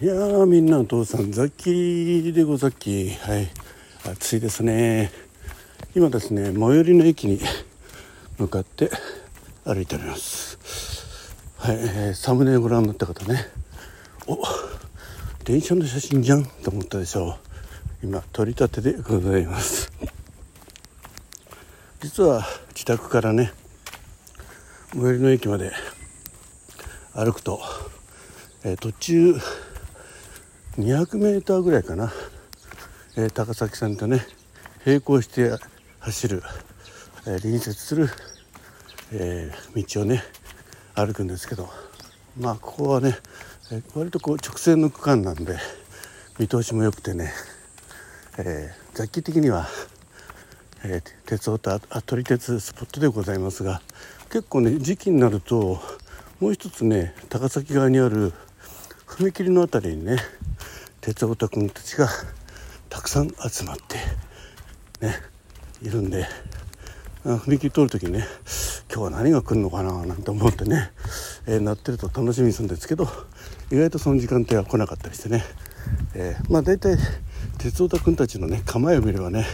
いやーみんなお父さんザッキーでござっき。はい。暑いですね。今ですね最寄りの駅に向かって歩いております。はい、えー、サムネをご覧になった方ね。お電車の写真じゃんと思ったでしょう。今取り立てでございます。実は自宅からね最寄りの駅まで歩くと、えー、途中200メーターぐらいかな、えー、高崎さんとね並行して走る、えー、隣接する、えー、道をね歩くんですけどまあここはね、え割とこう直線の区間なんで見通しも良くてね、え雑記的には、え鉄オタ撮り鉄スポットでございますが結構ね時期になるともう一つね高崎側にある踏切の辺りにね鉄オタ君たちがたくさん集まってねいるんで踏切通る時にね今日は何が来るのかななんて思ってね、えー、なってると楽しみにするんですけど意外とその時間帯は来なかったりしてね、えー、まあ大体鉄オタ君たちのね構えを見ればね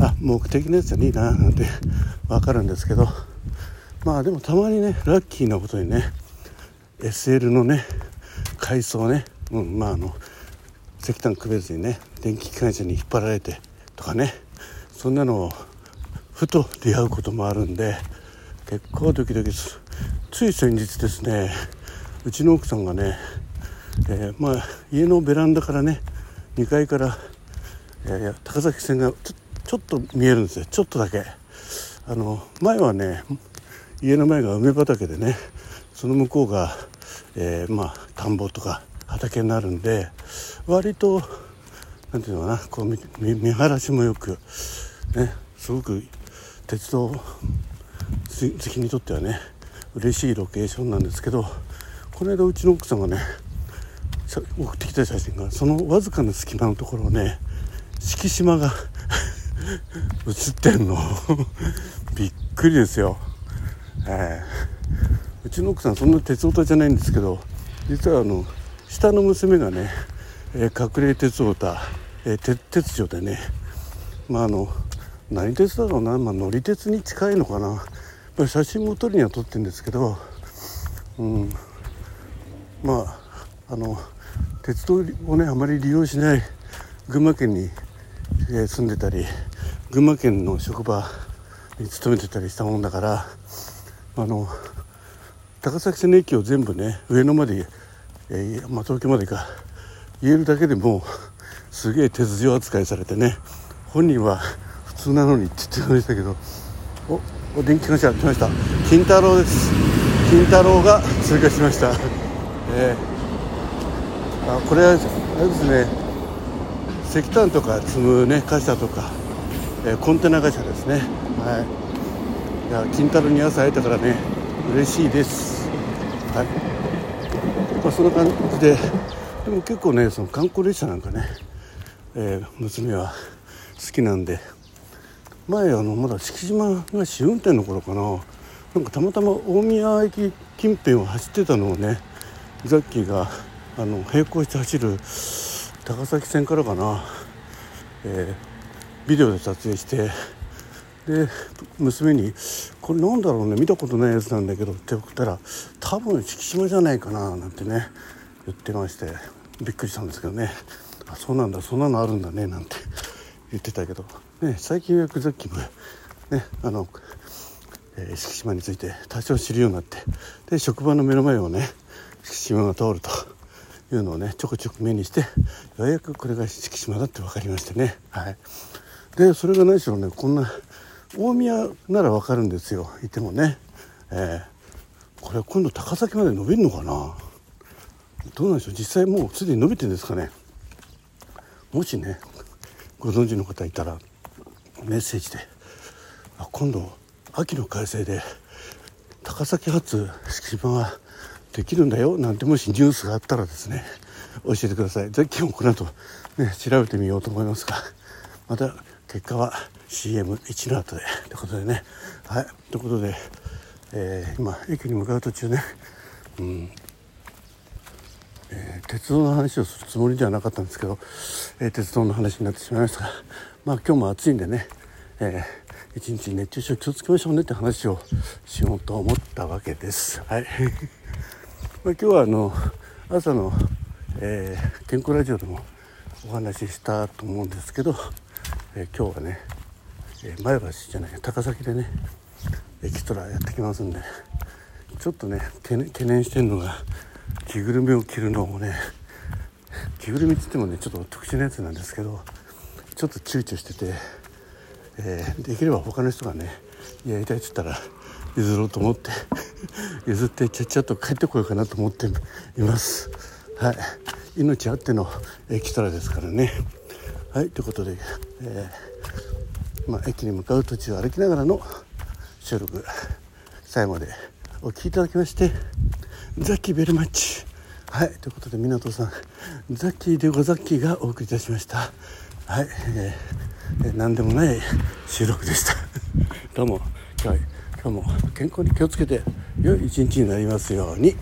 あ目的のやつはいいななんて分かるんですけどまあでもたまにねラッキーなことにね SL のね階層ね、うん、まああの石炭区別にね電気機関車に引っ張られてとかねそんなのをふと出会うこともあるんで結構ドキドキすつい先日ですねうちの奥さんがね、えー、まあ家のベランダからね2階から、えー、高崎線がちょっと見えるんですよ。ちょっとだけ。あの前はね家の前が梅畑でねその向こうが、えー、まあ田んぼとか畑になるんで割と何ていうのかなこう見見晴らしもよくねすごく鉄道好きにとってはね嬉しいロケーションなんですけどこの間うちの奥さんがね送ってきた写真がそのわずかな隙間のところをね敷島が 映ってんの。びっくりですよ、えー、うちの奥さんそんな鉄オタじゃないんですけど実はあの下の娘がね、えー、隠れ鉄オタ、えー、鉄女でねまああの何鉄だろうな、まあ、乗り鉄に近いのかな。写真も撮るには撮ってるんですけど、うん、まああの鉄道をねあまり利用しない群馬県に、えー、住んでたり群馬県の職場に勤めてたりしたもんだからあの高崎線の駅を全部ね上野までえー、まあ、東京までか。言えるだけでもすげえ鉄条扱いされてね。本人は普通なのにって言ってましたけど。おお電気機関車来ました。金太郎です。金太郎が通過しました、えー、あこれはあれですね。石炭とか積むね貨車とか、えー、コンテナ貨車ですね。はい。いや金太郎に朝会えたからね嬉しいです。はい、そんな感じで。でも結構ねその観光列車なんかね、えー、娘は好きなんで。前あのまだ敷島が試運転の頃かな。なんかたまたま大宮駅近辺を走ってたのをねザッキーがあの並行して走る高崎線からかな、えー、ビデオで撮影してで娘に「これなんだろうね見たことないやつなんだけど」って送ったら「多分敷島じゃないかな」なんてね言ってましてびっくりしたんですけどね「あそうなんだそんなのあるんだね」なんて言ってたけど、ね、最近ようやくさっきもねあの、えー、敷島について多少知るようになってで職場の目の前をね敷島が通るというのをねちょこちょこ目にしてようやくこれが敷島だって分かりましてね。はい。でそれが何しろねこんな大宮ならわかるんですよ。いてもね、えー、これ今度高崎まで伸びるのかな？どうなんでしょう？実際もうすでに伸びてるんですかね？もしねご存知の方いたらメッセージであ今度秋の改正で高崎発敷島ができるんだよなんてもしニュースがあったらですね教えてください。ぜひこの後ね調べてみようと思いますがまた結果は CM1 の後で。ということでね。はい。ということで、えー、今駅に向かう途中ね、うん、えー、鉄道の話をするつもりではなかったんですけど、えー、鉄道の話になってしまいましたが、まあ、今日も暑いんでね、えー、一日熱中症気をつけましょうねって話をしようと思ったわけです。はい。まあ、今日はあの朝の、えー、健康ラジオでもお話ししたと思うんですけど、えー、今日はね、え、前橋じゃない高崎でねエキストラやってきますんでちょっとね懸念してるのが着ぐるみを着るのもね着ぐるみって言ってもねちょっと特殊なやつなんですけどちょっと躊躇してて、えー、できれば他の人がねやりたいっつったら譲ろうと思って 譲ってちゃっちゃと帰ってこようかなと思っています。はい。命あってのエキストラですからね。はい。ということで、えー、まあ、駅に向かう途中歩きながらの収録最後までお聴きいただきましてザッキーベルマッチ。はいということで湊さんザッキーでごザッキーがお送りいたしました。はい、えー、何でもない収録でした。どうも今日今日も健康に気をつけて良い一日になりますように。